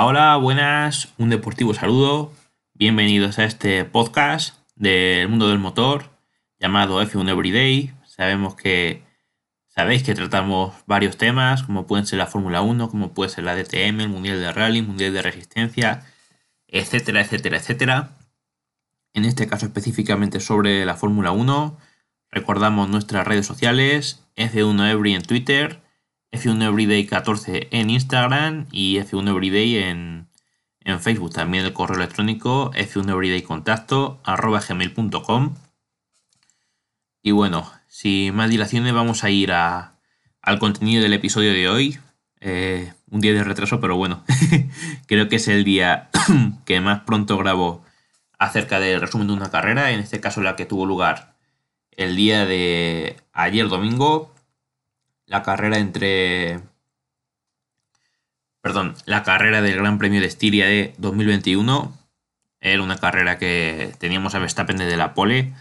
Hola, buenas, un deportivo saludo. Bienvenidos a este podcast del mundo del motor llamado F1 Everyday. Sabemos que sabéis que tratamos varios temas, como pueden ser la Fórmula 1, como puede ser la DTM, el Mundial de Rally, Mundial de Resistencia, etcétera, etcétera, etcétera. En este caso específicamente sobre la Fórmula 1, recordamos nuestras redes sociales, F1 Every en Twitter, F1 Everyday 14 en Instagram y F1 Everyday en, en Facebook. También el correo electrónico F1 Everyday contacto arroba gmail.com. Y bueno, sin más dilaciones vamos a ir a, al contenido del episodio de hoy. Eh, un día de retraso, pero bueno, creo que es el día que más pronto grabo acerca del resumen de una carrera, en este caso la que tuvo lugar el día de ayer domingo, la carrera entre... Perdón, la carrera del Gran Premio de Estiria de 2021. Era una carrera que teníamos a Verstappen desde la pole.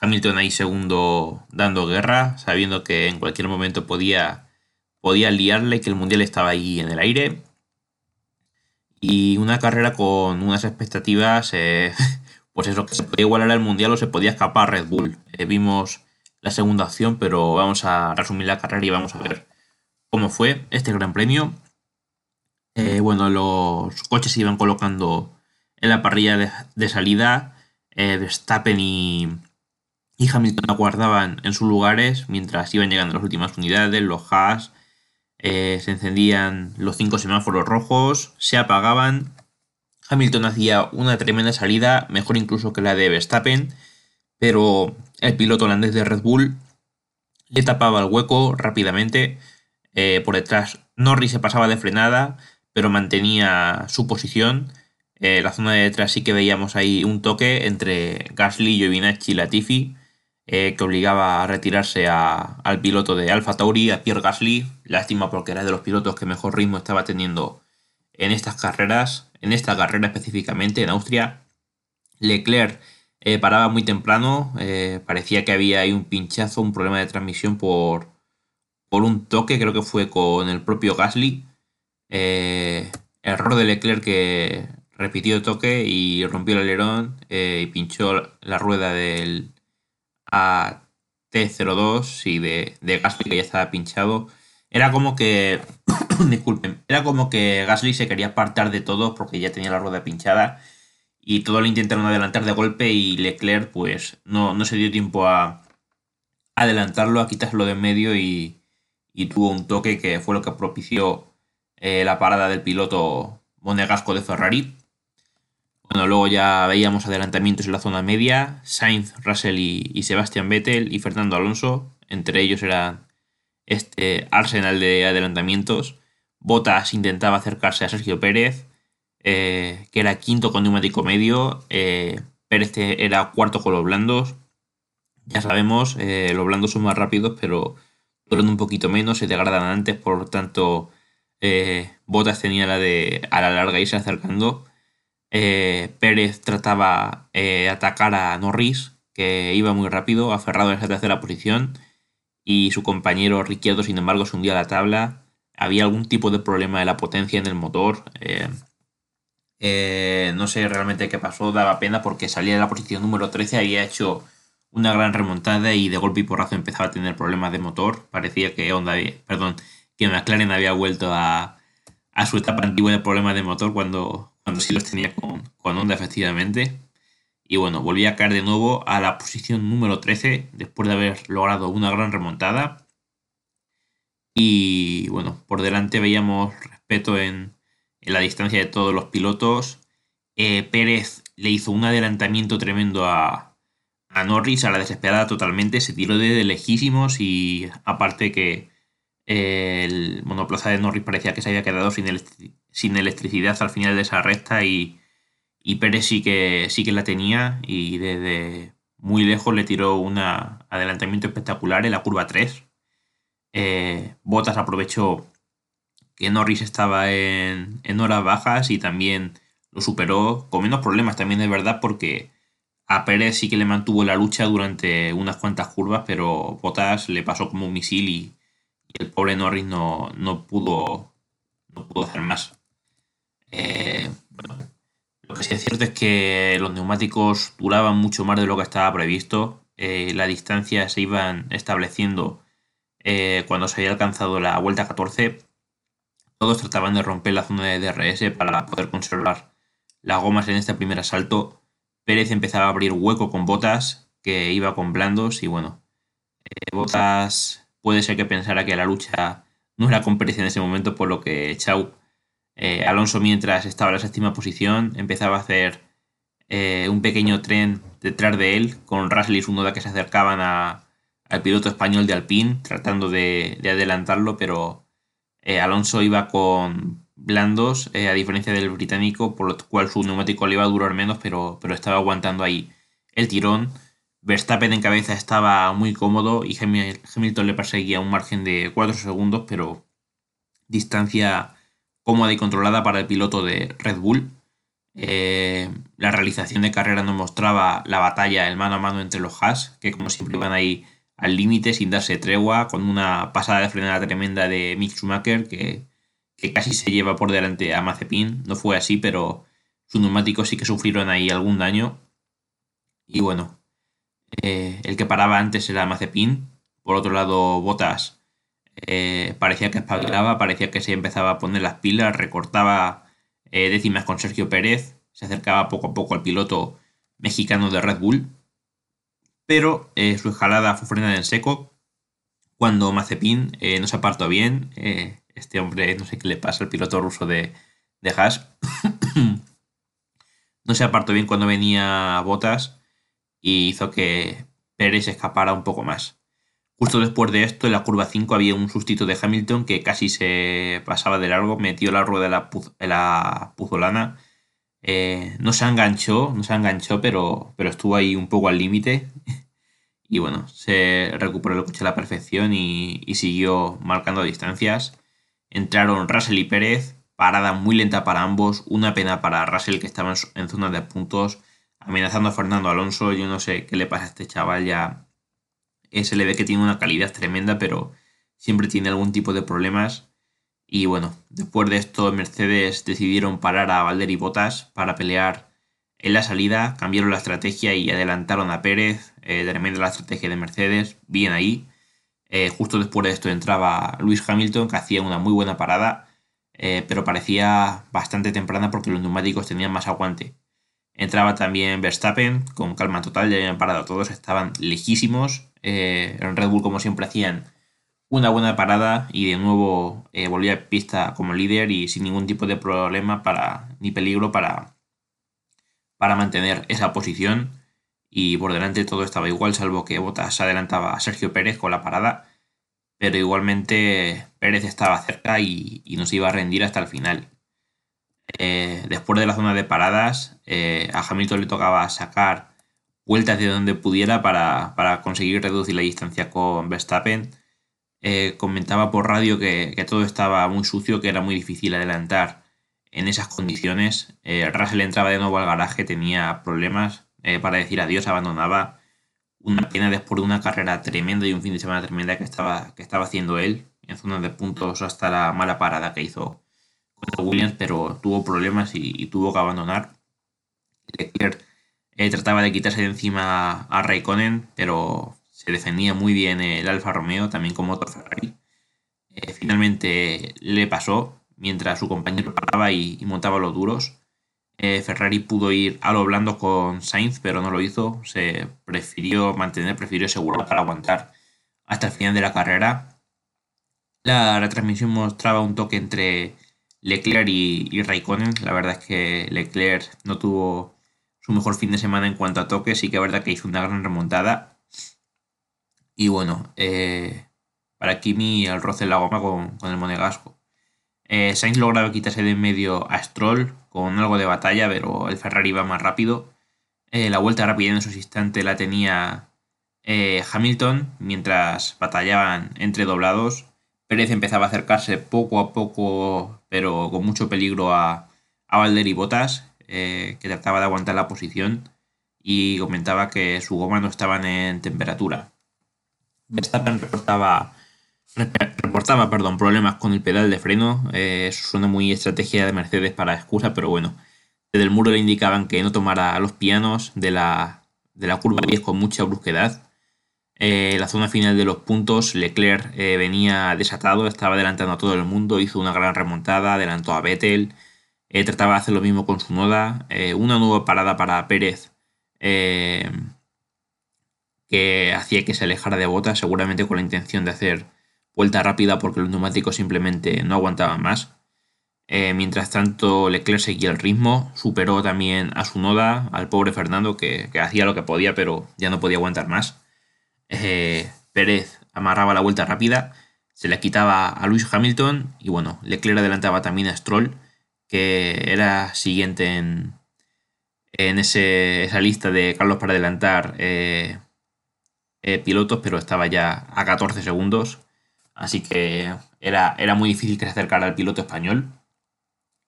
Hamilton ahí segundo dando guerra, sabiendo que en cualquier momento podía, podía liarle, que el Mundial estaba ahí en el aire. Y una carrera con unas expectativas, eh, pues eso, que se podía igualar al Mundial o se podía escapar Red Bull. Eh, vimos la segunda opción, pero vamos a resumir la carrera y vamos a ver cómo fue este Gran Premio. Eh, bueno, los coches se iban colocando en la parrilla de, salida. Eh, Verstappen y, Hamilton aguardaban en sus lugares mientras iban llegando las últimas unidades, los Haas. Eh, se encendían los cinco semáforos rojos, se apagaban. Hamilton hacía una tremenda salida, mejor incluso que la de Verstappen pero el piloto holandés de Red Bull le tapaba el hueco rápidamente. Eh, por detrás Norris se pasaba de frenada, pero mantenía su posición. Eh, la zona de detrás sí que veíamos ahí un toque entre Gasly, Giovinacci y Latifi, eh, que obligaba a retirarse al piloto de Alfa Tauri, a Pierre Gasly. Lástima porque era de los pilotos que mejor ritmo estaba teniendo en estas carreras, en esta carrera específicamente en Austria. Leclerc eh, paraba muy temprano, eh, parecía que había ahí un pinchazo, un problema de transmisión por, por un toque, creo que fue con el propio Gasly. Eh, error de Leclerc que repitió el toque y rompió el alerón y pinchó la rueda del AT02 y de, de Gasly que ya estaba pinchado. Era como que, disculpen, era como que Gasly se quería apartar de todo porque ya tenía la rueda pinchada y todo lo intentaron adelantar de golpe y Leclerc pues no, no se dio tiempo a adelantarlo, a quitárselo de en medio y, tuvo un toque que fue lo que propició eh, la parada del piloto monegasco de Ferrari. Bueno, luego ya veíamos adelantamientos en la zona media, Sainz, Russell y, y Sebastian Vettel y Fernando Alonso, entre ellos era este arsenal de adelantamientos. Bottas intentaba acercarse a Sergio Pérez, eh, que era quinto con neumático medio. Eh, Pérez era cuarto con los blandos. Ya sabemos, eh, los blandos son más rápidos, pero duran un poquito menos, se degradan antes, por lo tanto, Botas tenía la de a la larga irse acercando. Pérez trataba de atacar a Norris, que iba muy rápido, aferrado en esa tercera posición, y su compañero Ricciardo, sin embargo, se hundía a la tabla. Había algún tipo de problema de la potencia en el motor. Eh, no sé realmente qué pasó, daba pena porque salía de la posición número 13, había hecho una gran remontada y de golpe y porrazo empezaba a tener problemas de motor. Parecía que Honda, perdón, que McLaren había vuelto a, su etapa antigua de problemas de motor cuando, cuando sí los tenía con, con Honda efectivamente. Y bueno, volvía a caer de nuevo a la posición número 13 después de haber logrado una gran remontada. Y bueno, por delante veíamos respeto en, en la distancia de todos los pilotos. Eh, Pérez le hizo un adelantamiento tremendo a, a, Norris, a la desesperada totalmente, se tiró de lejísimos y aparte que eh, el monoplaza de Norris parecía que se había quedado sin, sin electricidad al final de esa recta y, y, Pérez sí que, sí que la tenía y desde muy lejos le tiró un adelantamiento espectacular en la curva 3. Eh, Bottas aprovechó que Norris estaba en, horas bajas y también lo superó con menos problemas también es verdad porque a Pérez sí que le mantuvo la lucha durante unas cuantas curvas, pero Bottas le pasó como un misil y, el pobre Norris no, pudo, no pudo hacer más. Eh, lo que sí es cierto es que los neumáticos duraban mucho más de lo que estaba previsto. Eh, las distancias se iban estableciendo eh, cuando se había alcanzado la vuelta 14. Todos trataban de romper la zona de DRS para poder conservar las gomas en este primer asalto. Pérez empezaba a abrir hueco con botas, que iba con blandos y bueno, botas puede ser que pensara que la lucha no era con Pérez en ese momento, por lo que Chau eh, Alonso, mientras estaba en la séptima posición, empezaba a hacer eh, un pequeño tren detrás de él, con Russell y Sunoda que se acercaban al piloto español de Alpine, tratando de, adelantarlo, pero eh, Alonso iba con blandos, a diferencia del británico, por lo cual su neumático le iba a durar menos, pero, pero estaba aguantando ahí el tirón. Verstappen en cabeza estaba muy cómodo y Hamilton le perseguía un margen de 4 segundos, pero distancia cómoda y controlada para el piloto de Red Bull. Eh, la realización de carrera nos mostraba la batalla, el mano a mano entre los Haas, que como siempre iban ahí al límite sin darse tregua, con una pasada de frenada tremenda de Mick Schumacher que, casi se lleva por delante a Mazepin. No fue así, pero sus neumáticos sí que sufrieron ahí algún daño. Y bueno, eh, el que paraba antes era Mazepin. Por otro lado, Botas eh, parecía que espabilaba, parecía que se empezaba a poner las pilas, recortaba eh, décimas con Sergio Pérez, se acercaba poco a poco al piloto mexicano de Red Bull, pero eh, su escalada fue frenada en seco cuando Mazepin no se apartó bien. este hombre, no sé qué le pasa al piloto ruso de, de Haas, no se apartó bien cuando venía Botas y hizo que Pérez escapara un poco más. Justo después de esto, en la curva 5 había un sustito de Hamilton que casi se pasaba de largo, metió la rueda en la, puzolana. Eh, no se enganchó, no se enganchó, pero, pero estuvo ahí un poco al límite. y bueno, se recuperó el coche a la perfección y, siguió marcando distancias. Entraron Russell y Pérez, parada muy lenta para ambos, una pena para Russell que estaba en, zona de puntos, amenazando a Fernando Alonso. Yo no sé qué le pasa a este chaval ya se le ve que tiene una calidad tremenda, pero siempre tiene algún tipo de problemas. Y bueno, después de esto, Mercedes decidieron parar a Valder Botas para pelear en la salida, cambiaron la estrategia y adelantaron a Pérez. Eh, tremenda la estrategia de Mercedes, bien ahí. Eh, justo después de esto entraba Luis Hamilton, que hacía una muy buena parada, eh, pero parecía bastante temprana porque los neumáticos tenían más aguante. Entraba también Verstappen, con calma total, ya habían parado todos, estaban lejísimos. Eh, en Red Bull, como siempre, hacían una buena parada y de nuevo eh, volvía a pista como líder y sin ningún tipo de problema para, ni peligro para, para mantener esa posición. Y por delante todo estaba igual, salvo que Bottas adelantaba a Sergio Pérez con la parada. Pero igualmente Pérez estaba cerca y, y no se iba a rendir hasta el final. Eh, después de la zona de paradas, a Hamilton le tocaba sacar vueltas de donde pudiera para, conseguir reducir la distancia con Verstappen. Eh, comentaba por radio que, todo estaba muy sucio, que era muy difícil adelantar en esas condiciones. Eh, Russell entraba de nuevo al garaje, tenía problemas eh, para decir adiós, abandonaba. Una pena después de una carrera tremenda y un fin de semana tremenda que estaba, que estaba haciendo él, en zona de puntos hasta la mala parada que hizo contra Williams, pero tuvo problemas y, y tuvo que abandonar. Leclerc eh, trataba de quitarse de encima a Raikkonen, pero se defendía muy bien el Alfa Romeo, también como otro Ferrari. Eh, finalmente le pasó mientras su compañero paraba y, montaba los duros. Eh, Ferrari pudo ir a lo blando con Sainz, pero no lo hizo. Se prefirió mantener, prefirió asegurar para aguantar hasta el final de la carrera. La retransmisión mostraba un toque entre Leclerc y, y Raikkonen. La verdad es que Leclerc no tuvo su mejor fin de semana en cuanto a toques. Sí que es verdad que hizo una gran remontada. Y bueno, eh, para Kimi el roce en la goma con, el monegasco. Eh, Sainz lograba quitarse de en medio a Stroll con algo de batalla, pero el Ferrari iba más rápido. Eh, la vuelta rápida en esos instantes la tenía Hamilton mientras batallaban entre doblados. Pérez empezaba a acercarse poco a poco, pero con mucho peligro a, a Valder y Botas, que trataba de aguantar la posición y comentaba que su goma no estaba en temperatura. Verstappen reportaba reportaba perdón, problemas con el pedal de freno. Eh, suena muy estrategia de Mercedes para excusa, pero bueno. Desde el muro le indicaban que no tomara los pianos de la, de la curva 10 con mucha brusquedad. Eh, la zona final de los puntos, Leclerc eh, venía desatado, estaba adelantando a todo el mundo, hizo una gran remontada, adelantó a Vettel, trataba de hacer lo mismo con su noda. una nueva parada para Pérez que hacía que se alejara de Bota, seguramente con la intención de hacer vuelta rápida porque los neumáticos simplemente no aguantaban más. Eh, mientras tanto, Leclerc seguía el ritmo, superó también a su noda, al pobre Fernando, que, hacía lo que podía, pero ya no podía aguantar más. Eh, Pérez amarraba la vuelta rápida, se le quitaba a Luis Hamilton y bueno, Leclerc adelantaba también a Stroll, que era siguiente en, en esa lista de Carlos para adelantar eh, pilotos, pero estaba ya a 14 segundos. Así que era, era muy difícil que se acercara al piloto español.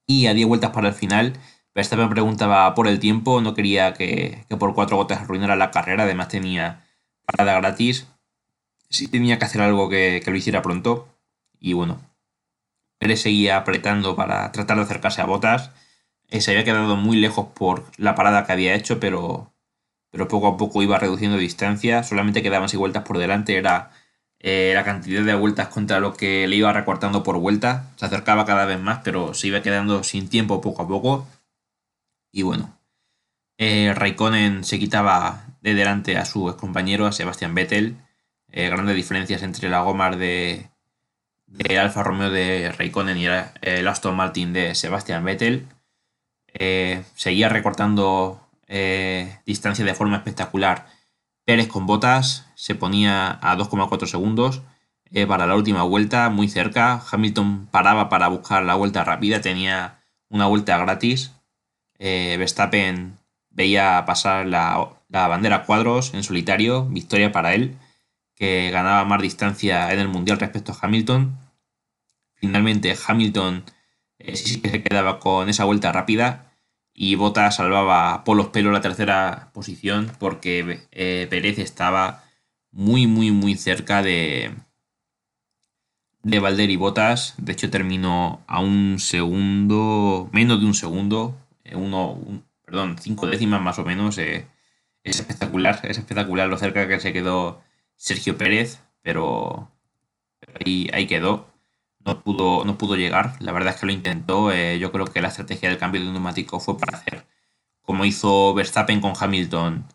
Y a 10 vueltas para el final, Verstappen preguntaba por el tiempo, no quería que, por cuatro gotas arruinara la carrera, además tenía parada gratis. Sí tenía que hacer algo que, lo hiciera pronto. Y bueno, Pérez seguía apretando para tratar de acercarse a botas. Eh, se había quedado muy lejos por la parada que había hecho, pero, pero poco a poco iba reduciendo distancia. Solamente quedaban 6 vueltas por delante, era eh, la cantidad de vueltas contra lo que le iba recortando por vuelta. Se acercaba cada vez más, pero se iba quedando sin tiempo poco a poco. Y bueno, eh, Raikkonen se quitaba de delante a su compañero, a Sebastián Vettel. Eh, grandes diferencias entre la goma de, Alfa Romeo de Raikkonen y el Aston Martin de Sebastián Vettel. seguía recortando distancia de forma espectacular Pérez con botas se ponía a 2,4 segundos eh, para la última vuelta, muy cerca. Hamilton paraba para buscar la vuelta rápida, tenía una vuelta gratis. Eh, Verstappen veía pasar la, bandera cuadros en solitario, victoria para él, que ganaba más distancia en el Mundial respecto a Hamilton. Finalmente Hamilton eh, sí que se quedaba con esa vuelta rápida y Bota salvaba por los pelos la tercera posición porque eh, Pérez estaba muy, muy, muy cerca de, de Valder y Botas. De hecho, terminó a un segundo, menos de un segundo, eh, uno, perdón, cinco décimas más o menos. Eh, es espectacular, es espectacular lo cerca que se quedó Sergio Pérez, pero, ahí, ahí quedó no pudo, no pudo llegar. La verdad es que lo intentó. Eh, yo creo que la estrategia del cambio de neumático fue para hacer como hizo Verstappen con Hamilton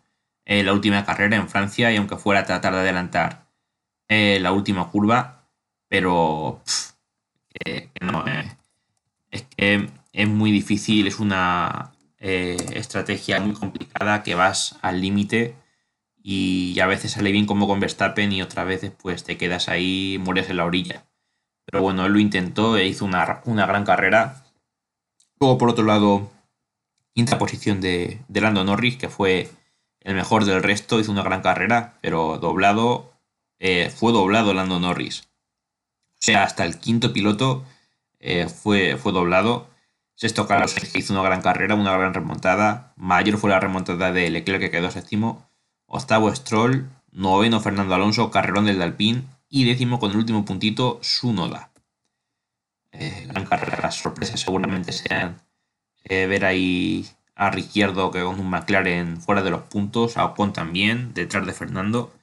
en la última carrera en Francia y aunque fuera a tratar de adelantar eh, la última curva, pero no, eh, es que es muy difícil, es una estrategia muy complicada que vas al límite y a veces sale bien como con Verstappen y otras veces pues te quedas ahí, mueres en la orilla. Pero bueno, él lo intentó e hizo una, gran carrera. Luego, por otro lado, quinta posición de, de Lando Norris, que fue el mejor del resto, hizo una gran carrera, pero doblado, eh, fue doblado Lando Norris. O sea, hasta el quinto piloto eh, fue, fue doblado. Sexto Carlos que hizo una gran carrera, una gran remontada. Mayor fue la remontada de Leclerc que quedó séptimo. Octavo Stroll. Noveno Fernando Alonso, carrerón del Alpine y décimo con el último puntito Sunoda. Eh, gran carrera, las sorpresas seguramente sean eh, ver ahí a Ricciardo que con un McLaren fuera de los puntos, a Ocon también, detrás de Fernando.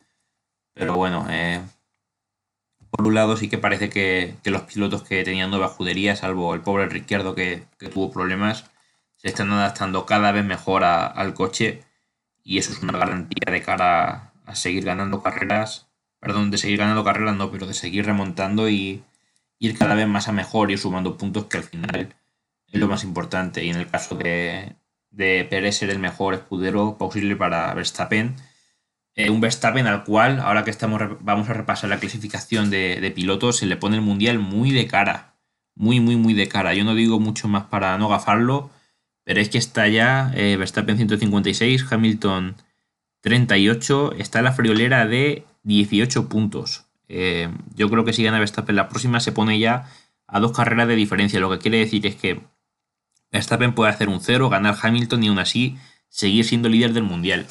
Pero bueno, eh, por un lado sí que parece que, los pilotos que tenían nueva judería, salvo el pobre Ricciardo que, tuvo problemas, se están adaptando cada vez mejor al coche y eso es una garantía de cara a seguir ganando carreras perdón, de seguir ganando carreras, no, pero de seguir remontando y ir cada vez más a mejor, ir sumando puntos que al final es lo más importante. Y en el caso de, de Pérez ser el mejor escudero posible para Verstappen, eh, un Verstappen al cual, ahora que estamos vamos a repasar la clasificación de, pilotos, se le pone el mundial muy de cara. Muy, muy, muy de cara. Yo no digo mucho más para no gafarlo, pero es que está ya eh, Verstappen 156, Hamilton 38, está la friolera de 18 puntos. Eh, yo creo que si gana Verstappen la próxima se pone ya a dos carreras de diferencia. Lo que quiere decir es que Verstappen puede hacer un cero, ganar Hamilton y aún así seguir siendo líder del mundial.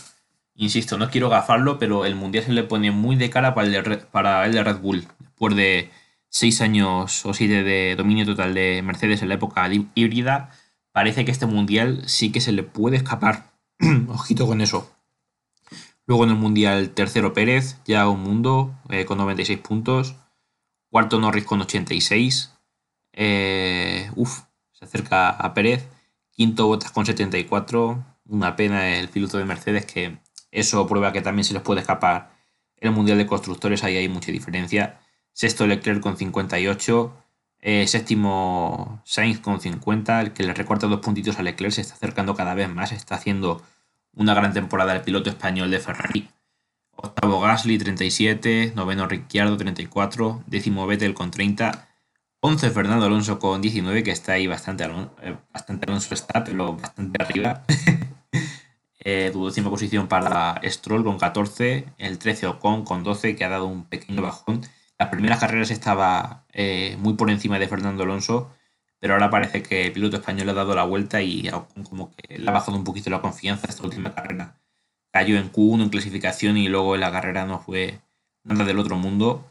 Insisto, no quiero gafarlo, pero el mundial se le pone muy de cara para el de Red, Bull. después de seis años o siete de dominio total de Mercedes en la época híbrida, parece que este mundial sí que se le puede escapar. Ojito con eso. Luego en el mundial tercero Pérez, ya un mundo eh, con 96 puntos. Cuarto Norris con 86. Eh, uf, se acerca a Pérez. Quinto Botas con 74. Una pena el piloto de Mercedes que eso prueba que también se les puede escapar el Mundial de Constructores, ahí hay mucha diferencia. Sexto Leclerc con 58. Eh, séptimo Sainz con 50. El que le recorta dos puntitos a Leclerc se está acercando cada vez más. Está haciendo una gran temporada el piloto español de Ferrari. Octavo Gasly 37. Noveno Ricciardo 34. Décimo Vettel con 30. 11 Fernando Alonso con 19, que está ahí bastante, eh, bastante Alonso está, pero bastante arriba. eh, posición para Stroll con 14, el 13 Ocon con 12, que ha dado un pequeño bajón. Las primeras carreras estaba eh, muy por encima de Fernando Alonso, pero ahora parece que el piloto español ha dado la vuelta y como que le ha bajado un poquito la confianza esta última carrera. Cayó en Q1 en clasificación y luego en la carrera no fue nada del otro mundo.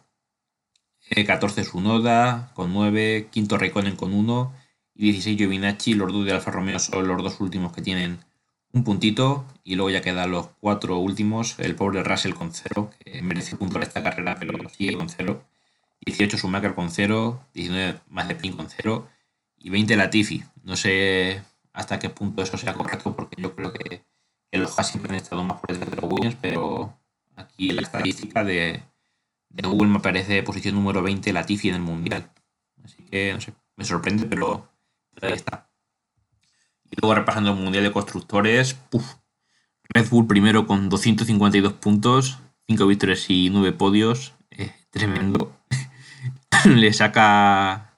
14 eh, Sunoda con 9, quinto Raikkonen con 1 y 16 Giovinacci, los dos de Alfa Romeo son los dos últimos que tienen un puntito y luego ya quedan los cuatro últimos, el pobre Russell con cero, que merece punto en esta carrera, pero sigue con cero. 18 Schumacher con cero, 19 Mazepin con cero y 20 Latifi. No sé hasta qué punto eso sea correcto porque yo creo que, los Haas siempre han estado más por detrás de los Williams, pero aquí la estadística de, Google me aparece posición número 20 Latifi en el Mundial. Así que no sé, me sorprende, pero ahí está. Y luego repasando el Mundial de Constructores, Red Bull primero con 252 puntos, 5 victorias y 9 podios. Eh, tremendo. le saca.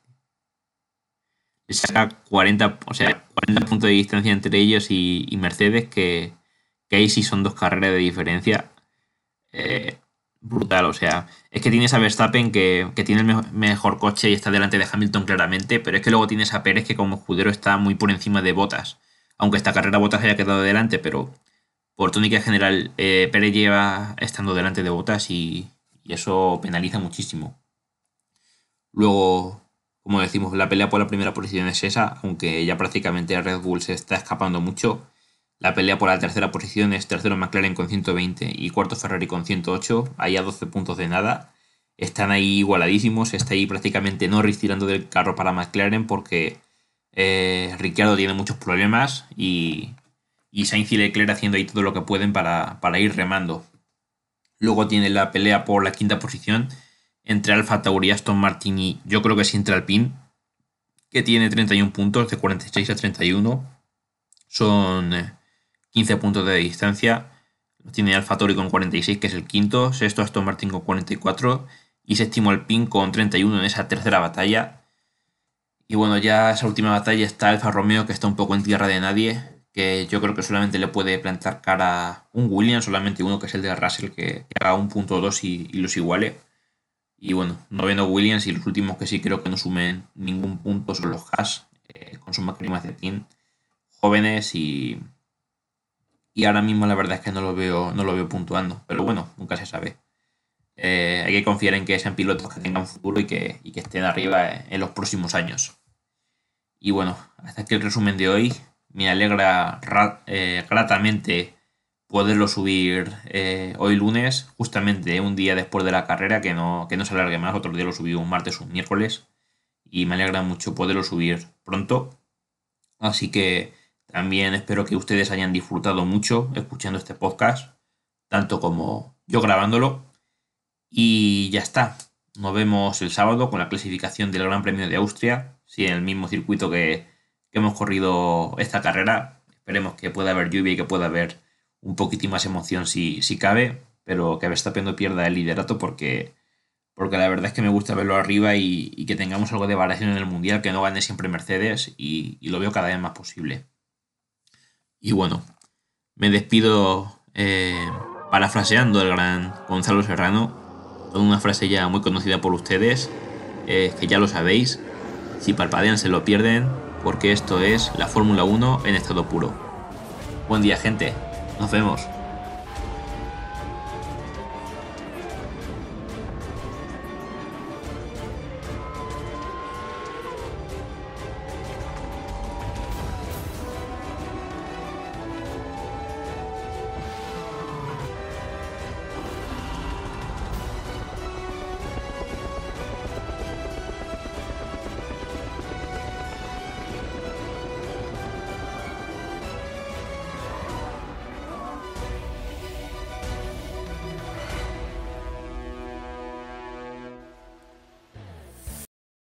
Saca 40, o sea, 40 puntos de distancia entre ellos y, Mercedes, que, que, ahí sí son dos carreras de diferencia. Eh, brutal. O sea, es que tienes a Verstappen que, tiene el mejor coche y está delante de Hamilton claramente, pero es que luego tienes a Pérez que como escudero está muy por encima de Botas. Aunque esta carrera Botas haya quedado delante, pero por tónica general eh, Pérez lleva estando delante de Botas y, y eso penaliza muchísimo. Luego, como decimos, la pelea por la primera posición es esa, aunque ya prácticamente Red Bull se está escapando mucho. La pelea por la tercera posición es tercero McLaren con 120 y cuarto Ferrari con 108, ahí a 12 puntos de nada. Están ahí igualadísimos, está ahí prácticamente Norris tirando del carro para McLaren porque eh, Ricciardo tiene muchos problemas y, y Sainz y Leclerc haciendo ahí todo lo que pueden para, para ir remando. Luego tiene la pelea por la quinta posición entre Alfa Tauri, Aston Martin y yo creo que es Inter Alpine, que tiene 31 puntos de 46 a 31. Son eh, 15 puntos de distancia. Tiene Alfa Tori con 46, que es el quinto. Sexto Aston Martin con 44. Y séptimo Alpine con 31 en esa tercera batalla. Y bueno, ya esa última batalla está Alfa Romeo, que está un poco en tierra de nadie. Que yo creo que solamente le puede plantar cara un Williams, solamente uno que es el de Russell, que, haga un punto dos y, los iguale. Y bueno, noveno Williams y los últimos que sí creo que no sumen ningún punto son los Haas, eh, con su team. Jóvenes y, y ahora mismo la verdad es que no lo veo, no lo veo puntuando. Pero bueno, nunca se sabe. Eh, hay que confiar en que sean pilotos que tengan futuro y que, que estén arriba en los próximos años. Y bueno, hasta aquí el resumen de hoy. Me alegra eh, gratamente poderlo subir eh, hoy lunes, justamente un día después de la carrera, que no, que no se alargue más. Otro día lo subí un martes o un miércoles. Y me alegra mucho poderlo subir pronto. Así que también espero que ustedes hayan disfrutado mucho escuchando este podcast, tanto como yo grabándolo. Y ya está. Nos vemos el sábado con la clasificación del Gran Premio de Austria, sí, en el mismo circuito que, hemos corrido esta carrera. Esperemos que pueda haber lluvia y que pueda haber un poquitín más emoción si, si cabe, pero que Verstappen no pierda el liderato porque, porque la verdad es que me gusta verlo arriba y, que tengamos algo de variación en el Mundial, que no gane siempre Mercedes y lo veo cada vez más posible. Y bueno, me despido eh, parafraseando al gran Gonzalo Serrano, con una frase ya muy conocida por ustedes, eh, que ya lo sabéis, si parpadean se lo pierden, porque esto es la Fórmula 1 en estado puro. Buen día gente, nos vemos.